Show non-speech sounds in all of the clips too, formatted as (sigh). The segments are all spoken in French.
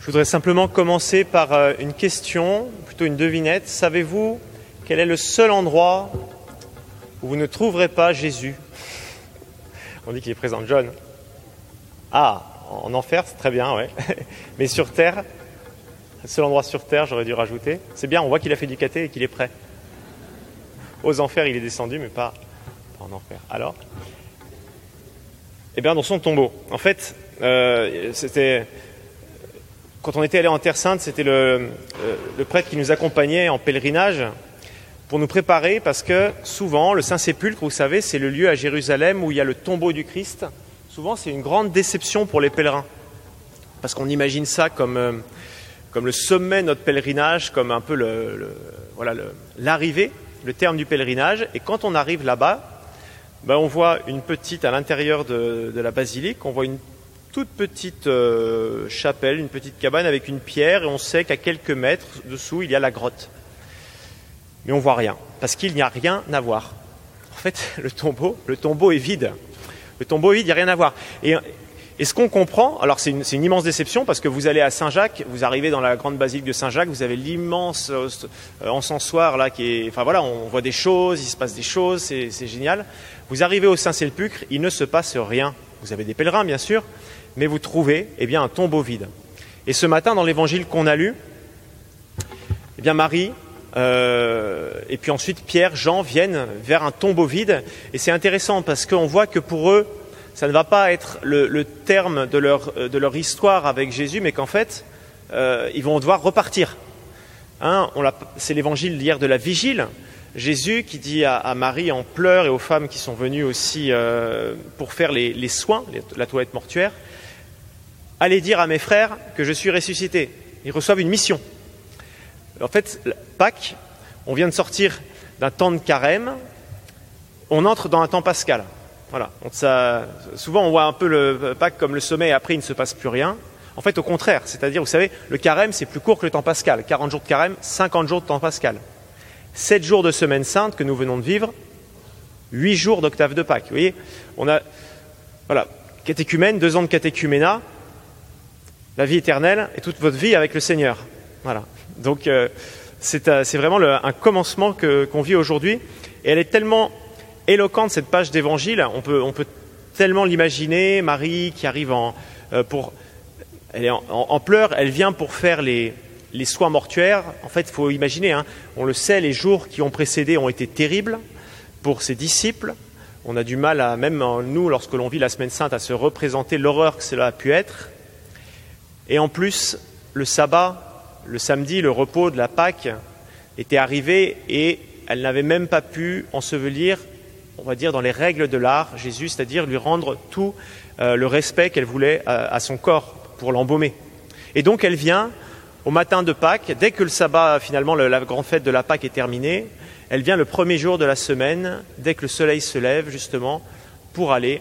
Je voudrais simplement commencer par euh, une question, plutôt une devinette. Savez-vous quel est le seul endroit où vous ne trouverez pas Jésus? On dit qu'il est présent, John. Ah, en enfer, c'est très bien, ouais. (laughs) Mais sur terre, le seul endroit sur terre, j'aurais dû rajouter. C'est bien, on voit qu'il a fait du caté et qu'il est prêt. Aux enfers, il est descendu, mais pas, en enfer. Alors? Eh bien, dans son tombeau. En fait, euh, c'était quand on était allé en Terre Sainte, c'était le, euh, le, prêtre qui nous accompagnait en pèlerinage pour nous préparer parce que souvent, le Saint-Sépulcre, vous savez, c'est le lieu à Jérusalem où il y a le tombeau du Christ. Souvent, c'est une grande déception pour les pèlerins parce qu'on imagine ça comme, euh, comme le sommet de notre pèlerinage, comme un peu le voilà, l'arrivée, le, terme du pèlerinage. Et quand on arrive là-bas, ben on voit une petite, à l'intérieur de, de la basilique, on voit une toute petite euh, chapelle, une petite cabane avec une pierre, et on sait qu'à quelques mètres dessous, il y a la grotte. Mais on voit rien, parce qu'il n'y a rien à voir. En fait, (laughs) le tombeau, le tombeau est vide. Le tombeau est vide, il n'y a rien à voir. Et, ce qu'on comprend, alors c'est une, une, immense déception, parce que vous allez à Saint-Jacques, vous arrivez dans la grande basilique de Saint-Jacques, vous avez l'immense euh, encensoir là qui est, enfin voilà, on voit des choses, il se passe des choses, c'est génial. Vous arrivez au Saint-Sépulcre, il ne se passe rien. Vous avez des pèlerins, bien sûr, mais vous trouvez eh bien, un tombeau vide. Et ce matin, dans l'évangile qu'on a lu, eh bien, Marie euh, et puis ensuite Pierre, Jean viennent vers un tombeau vide. Et c'est intéressant parce qu'on voit que pour eux, ça ne va pas être le, terme de leur, de leur, histoire avec Jésus, mais qu'en fait, euh, ils vont devoir repartir. Hein, c'est l'évangile d'hier de la vigile. Jésus qui dit à, Marie en pleurs et aux femmes qui sont venues aussi euh, pour faire les, les soins, la toilette mortuaire, allez dire à mes frères que je suis ressuscité. Ils reçoivent une mission. En fait, Pâques, on vient de sortir d'un temps de carême, on entre dans un temps pascal. Voilà. Souvent, on voit un peu le Pâques comme le sommet et après, il ne se passe plus rien. En fait, au contraire, c'est-à-dire, vous savez, le carême, c'est plus court que le temps pascal. 40 jours de carême, 50 jours de temps pascal. 7 jours de semaine sainte que nous venons de vivre, 8 jours d'octave de Pâques. Vous voyez, on a, voilà, catéchumène, deux ans de catéchuménat, la vie éternelle et toute votre vie avec le Seigneur. Voilà. Donc euh, c'est euh, vraiment le, un commencement qu'on qu vit aujourd'hui. Et elle est tellement éloquente, cette page d'évangile, on peut, tellement l'imaginer, Marie qui arrive en, euh, pour... Elle est en, pleurs, elle vient pour faire les, les soins mortuaires. En fait, il faut imaginer, hein, on le sait, les jours qui ont précédé ont été terribles pour ses disciples. On a du mal, à, même nous, lorsque l'on vit la semaine sainte, à se représenter l'horreur que cela a pu être. Et en plus, le sabbat, le samedi, le repos de la Pâque était arrivé et elle n'avait même pas pu ensevelir, on va dire, dans les règles de l'art, Jésus, c'est-à-dire lui rendre tout euh, le respect qu'elle voulait à, à, son corps pour l'embaumer. Et donc elle vient au matin de Pâques, dès que le sabbat, finalement, le, la grande fête de la Pâque est terminée, elle vient le premier jour de la semaine, dès que le soleil se lève, justement, pour aller,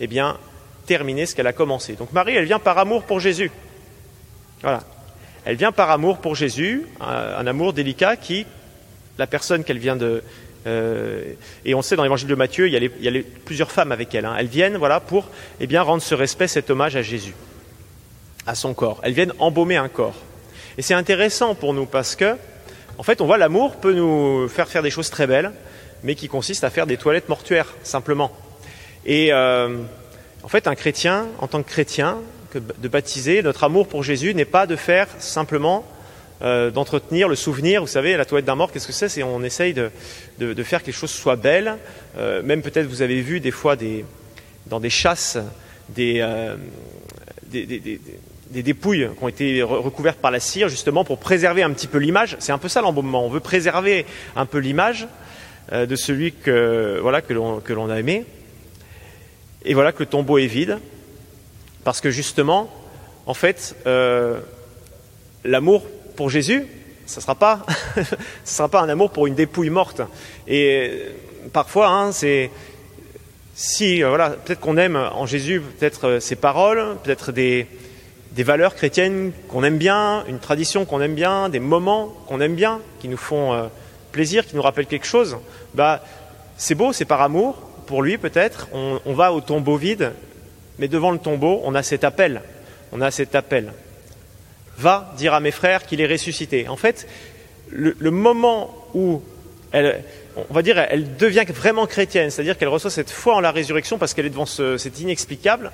eh bien, terminer ce qu'elle a commencé. Donc Marie, elle vient par amour pour Jésus. Voilà. Elle vient par amour pour Jésus, un, amour délicat qui, la personne qu'elle vient de. Euh, et on sait dans l'évangile de Matthieu, il y a, y plusieurs femmes avec elle. Hein. Elles viennent voilà, pour eh bien, rendre ce respect, cet hommage à Jésus, à son corps. Elles viennent embaumer un corps. Et c'est intéressant pour nous parce que, en fait, on voit l'amour peut nous faire faire des choses très belles, mais qui consistent à faire des toilettes mortuaires, simplement. Et euh, en fait, un chrétien, en tant que chrétien, que de baptiser, notre amour pour Jésus n'est pas de faire simplement euh, d'entretenir le souvenir. Vous savez, la toilette d'un mort, qu'est-ce que c'est? C'est on essaye de, faire quelque chose soit belle. Euh, même peut-être vous avez vu des fois dans des chasses des, euh, des, dépouilles qui ont été recouvertes par la cire, justement pour préserver un petit peu l'image. C'est un peu ça l'embaumement. On veut préserver un peu l'image de celui que voilà que l'on a aimé. Et voilà que le tombeau est vide. Parce que justement, en fait, euh, l'amour pour Jésus, ce ne (laughs) sera, pas, un amour pour une dépouille morte. Et parfois, hein. Si, voilà, peut-être qu'on aime en Jésus peut-être ses paroles, peut-être des, valeurs chrétiennes qu'on aime bien, une tradition qu'on aime bien, des moments qu'on aime bien, qui nous font euh, plaisir, qui nous rappellent quelque chose, bah, c'est beau, c'est par amour, pour lui peut-être, on va au tombeau vide mais devant le tombeau, on a cet appel. On a cet appel. va dire à mes frères qu'il est ressuscité. En fait, le, moment où elle, on va dire, elle devient vraiment chrétienne, c'est-à-dire qu'elle reçoit cette foi en la résurrection parce qu'elle est devant ce, c'est inexplicable.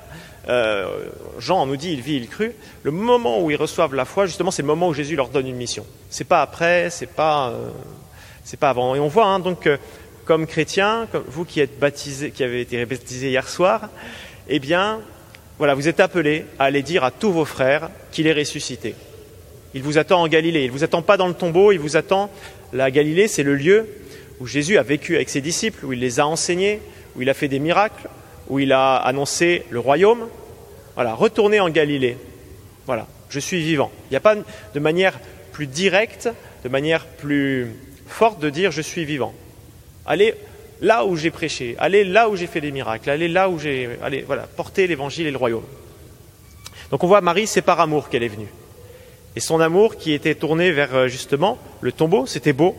Euh, Jean nous dit, il vit, il crut. Le moment où ils reçoivent la foi, justement, c'est le moment où Jésus leur donne une mission. C'est pas après, c'est pas, euh, c'est pas avant. Et on voit hein, donc, euh, comme chrétien, comme vous qui êtes baptisés, qui avez été baptisés hier soir, eh bien, voilà, vous êtes appelés à aller dire à tous vos frères qu'il est ressuscité. Il vous attend en Galilée. Il vous attend pas dans le tombeau. Il vous attend. La Galilée, c'est le lieu où Jésus a vécu avec ses disciples, où il les a enseignés, où il a fait des miracles, où il a annoncé le royaume. Voilà, retournez en Galilée. Voilà, je suis vivant. Il n'y a pas de manière plus directe, de manière plus forte de dire je suis vivant. Allez là où j'ai prêché, allez là où j'ai fait des miracles, allez là où j'ai. Allez, voilà, porter l'évangile et le royaume. Donc on voit Marie, c'est par amour qu'elle est venue. Et son amour qui était tourné vers euh, justement le tombeau, c'était beau,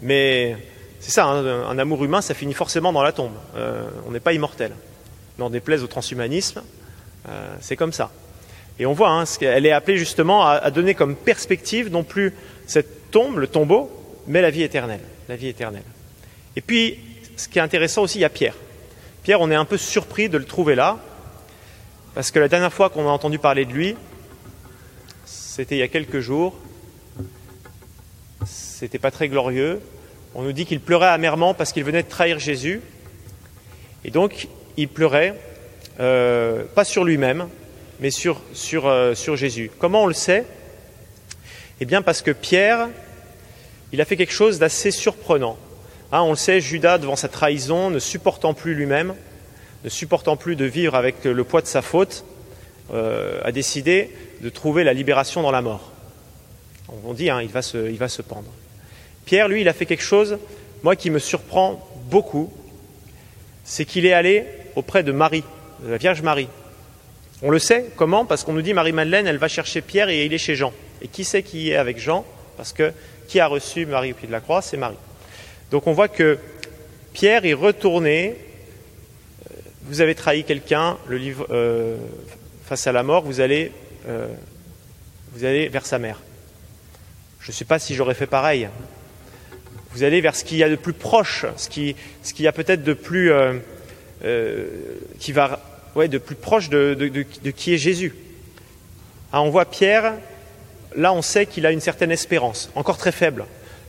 mais c'est ça, hein, un amour humain, ça finit forcément dans la tombe. Euh, on n'est pas immortel. On déplaise au transhumanisme, euh, c'est comme ça. Et on voit, hein, elle est appelée justement à, donner comme perspective non plus cette tombe, le tombeau, mais la vie éternelle. La vie éternelle. Et puis, ce qui est intéressant aussi, il y a Pierre. Pierre, on est un peu surpris de le trouver là, parce que la dernière fois qu'on a entendu parler de lui, c'était il y a quelques jours. C'était pas très glorieux. On nous dit qu'il pleurait amèrement parce qu'il venait de trahir Jésus. Et donc, il pleurait, euh, pas sur lui-même, mais euh, sur Jésus. Comment on le sait? Eh bien, parce que Pierre, il a fait quelque chose d'assez surprenant. Hein, on le sait, Judas, devant sa trahison, ne supportant plus lui-même, ne supportant plus de vivre avec le poids de sa faute, euh, a décidé de trouver la libération dans la mort. On dit, hein, il, va se, il va se pendre. Pierre, lui, il a fait quelque chose, moi, qui me surprend beaucoup, c'est qu'il est allé auprès de Marie, de la Vierge Marie. On le sait, comment Parce qu'on nous dit Marie-Madeleine, elle va chercher Pierre et il est chez Jean. Et qui sait qui est avec Jean? Parce que qui a reçu Marie au pied de la croix? C'est Marie. Donc on voit que Pierre est retourné. Euh, vous avez trahi quelqu'un, le livre euh, face à la mort, vous allez, euh, vous allez vers sa mère. Je ne sais pas si j'aurais fait pareil vous allez vers ce qu'il y a de plus proche, ce qui, ce qu'il y a peut-être de plus, qui va, ouais, de plus proche de, qui est Jésus. Ah, on voit Pierre, là on sait qu'il a une certaine espérance, encore très faible.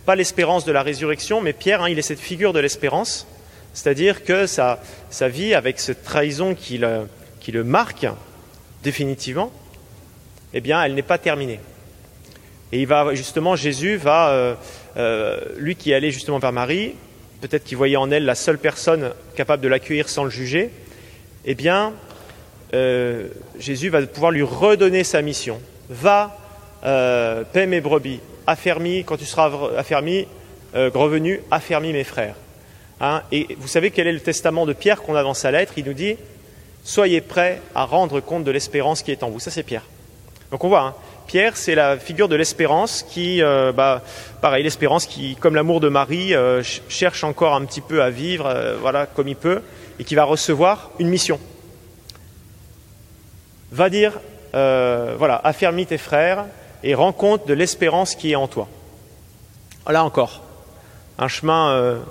Pas l'espérance de la résurrection, mais Pierre, hein, il est cette figure de l'espérance, c'est-à-dire que sa, vie, avec cette trahison qui le, qui le marque définitivement, eh bien, elle n'est pas terminée. Et il va justement, Jésus va, euh, euh, lui qui allait justement vers Marie, peut-être qu'il voyait en elle la seule personne capable de l'accueillir sans le juger, eh bien, euh, Jésus va pouvoir lui redonner sa mission. Va, paie mes brebis, affermis, quand tu seras affermi, revenu, affermis mes frères. Hein, et vous savez quel est le testament de Pierre qu'on a dans sa lettre? Il nous dit Soyez prêts à rendre compte de l'espérance qui est en vous. Ça, c'est Pierre. Donc on voit, hein, Pierre, c'est la figure de l'espérance qui, euh, bah, pareil, l'espérance qui, comme l'amour de Marie, euh, cherche encore un petit peu à vivre, euh, voilà, comme il peut, et qui va recevoir une mission. Va dire, voilà, affermis tes frères et rends compte de l'espérance qui est en toi. Là encore, un chemin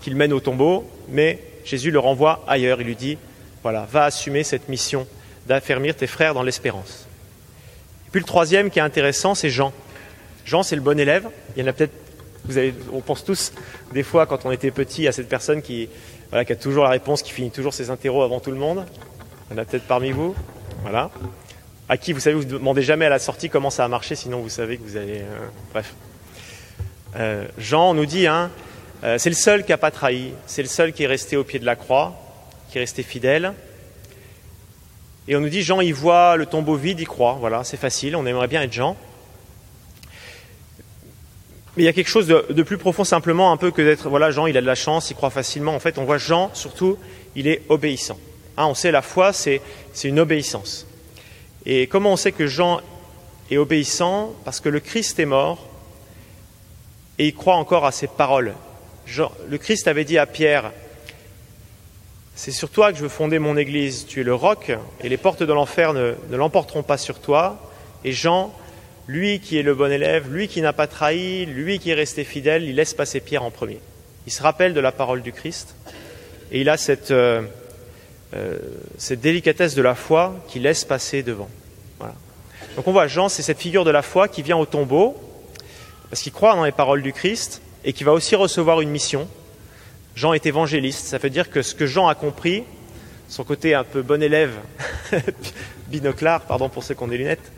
qu'il mène au tombeau, mais Jésus le renvoie ailleurs. Il lui dit, voilà, va assumer cette mission d'affermir tes frères dans l'espérance. Puis le troisième qui est intéressant, c'est Jean. Jean, c'est le bon élève. Il y en a peut-être, vous avez, on pense tous des fois quand on était petit à cette personne qui, voilà, qui a toujours la réponse, qui finit toujours ses interros avant tout le monde. Il y en a peut-être parmi vous. Voilà. À qui, vous savez, vous ne demandez jamais à la sortie comment ça a marché, sinon vous savez que vous allez. Euh, bref. Euh, Jean nous dit, hein, euh, c'est le seul qui n'a pas trahi, c'est le seul qui est resté au pied de la croix, qui est resté fidèle. Et on nous dit, Jean, il voit le tombeau vide, il croit. Voilà, c'est facile, on aimerait bien être Jean. Mais il y a quelque chose de, plus profond simplement, un peu que d'être, voilà, Jean, il a de la chance, il croit facilement. En fait, on voit Jean, surtout, il est obéissant. Hein, on sait la foi, c'est, une obéissance. Et comment on sait que Jean est obéissant Parce que le Christ est mort et il croit encore à ses paroles. le Christ avait dit à Pierre, c'est sur toi que je veux fonder mon Église. Tu es le roc, et les portes de l'enfer ne, l'emporteront pas sur toi. Et Jean lui qui est le bon élève, lui qui n'a pas trahi, lui qui est resté fidèle, il laisse passer Pierre en premier. Il se rappelle de la parole du Christ et il a cette, euh, euh, cette délicatesse de la foi qui laisse passer devant. Voilà. Donc on voit Jean, c'est cette figure de la foi qui vient au tombeau parce qu'il croit dans les paroles du Christ et qui va aussi recevoir une mission. Jean est évangéliste, ça veut dire que ce que Jean a compris, son côté un peu bon élève, (laughs) binoclard, pardon pour ceux qui ont des lunettes,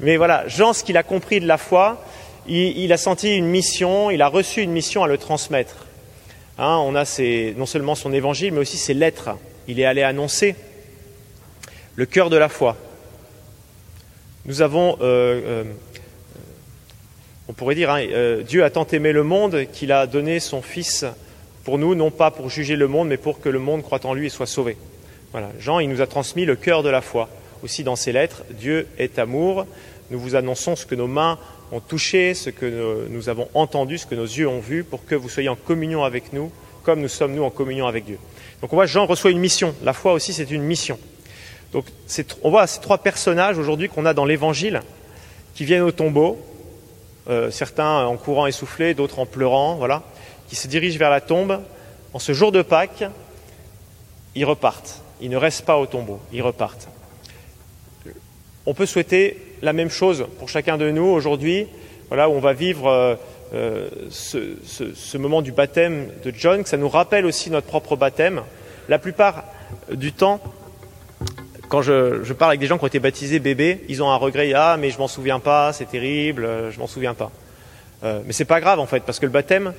mais voilà, Jean, ce qu'il a compris de la foi, il, a senti une mission, il a reçu une mission à le transmettre. Hein, on a non seulement son évangile, mais aussi ses lettres. Il est allé annoncer le cœur de la foi. Nous avons, euh, euh, on pourrait dire, hein, euh, Dieu a tant aimé le monde qu'il a donné son Fils pour nous, non pas pour juger le monde, mais pour que le monde croit en lui et soit sauvé. Voilà. Jean, il nous a transmis le cœur de la foi aussi dans ses lettres, Dieu est amour. Nous vous annonçons ce que nos mains ont touché, ce que nous avons entendu, ce que nos yeux ont vu, pour que vous soyez en communion avec nous, comme nous sommes nous en communion avec Dieu. Donc on voit Jean reçoit une mission. La foi aussi, c'est une mission. Donc on voit ces trois personnages aujourd'hui qu'on a dans l'Évangile qui viennent au tombeau, euh, certains en courant essoufflés, d'autres en pleurant, voilà, qui se dirigent vers la tombe. En ce jour de Pâques, ils repartent. Ils ne restent pas au tombeau, ils repartent. On peut souhaiter la même chose pour chacun de nous aujourd'hui, voilà, où on va vivre euh, euh, ce, moment du baptême de John, que ça nous rappelle aussi notre propre baptême. La plupart du temps, quand je, parle avec des gens qui ont été baptisés bébés, ils ont un regret, ah mais je m'en souviens pas, c'est terrible, je m'en souviens pas. Euh, mais c'est pas grave en fait, parce que le baptême,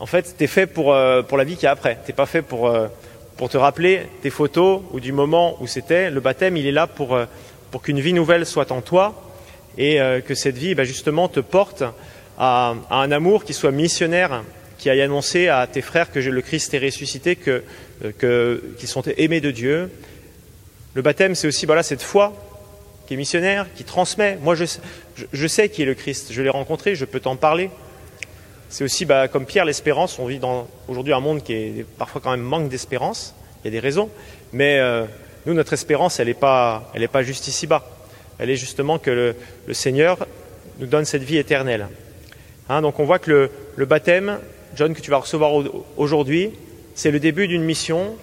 en fait, t'es fait pour, pour la vie qui est après. T'es pas fait pour, pour te rappeler tes photos ou du moment où c'était. Le baptême, il est là pour pour qu'une vie nouvelle soit en toi et euh, que cette vie, bah, justement, te porte à, un amour qui soit missionnaire, qui aille annoncer à tes frères que le Christ est ressuscité, euh, qu'ils sont aimés de Dieu. Le baptême, c'est aussi voilà, cette foi qui est missionnaire, qui transmet. Moi, je, sais qui est le Christ, je l'ai rencontré, je peux t'en parler. C'est aussi, bah, comme Pierre, l'espérance. On vit aujourd'hui un monde qui est parfois quand même manque d'espérance. Il y a des raisons, mais euh, nous, notre espérance, elle n'est pas juste ici-bas. Elle est justement que le, Seigneur nous donne cette vie éternelle. Hein, donc on voit que le, baptême, John, que tu vas recevoir aujourd'hui, c'est le début d'une mission.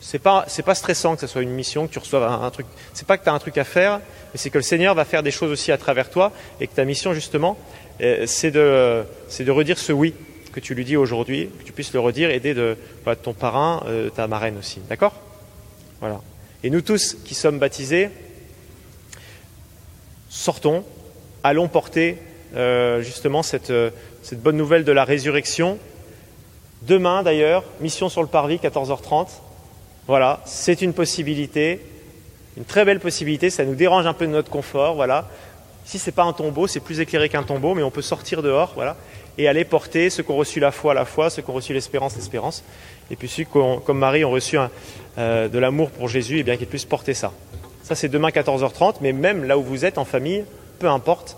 C'est pas, pas stressant que ce soit une mission, que tu reçoives un, un truc. C'est pas que tu as un truc à faire, mais c'est que le Seigneur va faire des choses aussi à travers toi et que ta mission, justement, euh, c'est de, de redire ce oui que tu lui dis aujourd'hui, que tu puisses le redire, aider de, bah, ton parrain, euh, ta marraine aussi. D'accord? Voilà. Et nous tous qui sommes baptisés, sortons, allons porter euh, justement euh, cette, bonne nouvelle de la résurrection. Demain d'ailleurs, mission sur le parvis, 14h30. Voilà, c'est une possibilité, une très belle possibilité, ça nous dérange un peu de notre confort, voilà. Si ce n'est pas un tombeau, c'est plus éclairé qu'un tombeau, mais on peut sortir dehors, voilà, et aller porter ceux qui ont reçu la foi, la foi, ceux qui ont reçu l'espérance, l'espérance, et puis ceux qui, comme Marie, ont reçu euh, de l'amour pour Jésus, et eh bien qu'ils puissent porter ça. Ça, c'est demain 14h30, mais même là où vous êtes en famille, peu importe,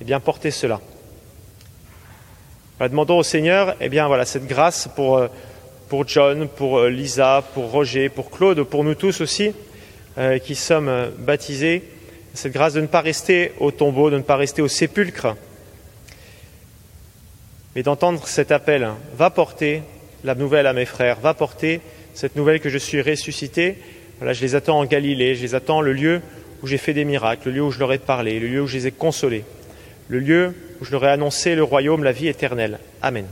eh bien, portez cela. demandons au Seigneur, eh bien, voilà, cette grâce pour, euh, pour John, pour euh, Lisa, pour Roger, pour Claude, pour nous tous aussi, qui sommes baptisés, cette grâce de ne pas rester au tombeau, de ne pas rester au sépulcre, mais d'entendre cet appel, va porter la nouvelle à mes frères, va porter cette nouvelle que je suis ressuscité. Voilà, je les attends en Galilée, je les attends le lieu où j'ai fait des miracles, le lieu où je leur ai parlé, le lieu où je les ai consolés, le lieu où je leur ai annoncé le royaume, la vie éternelle. Amen.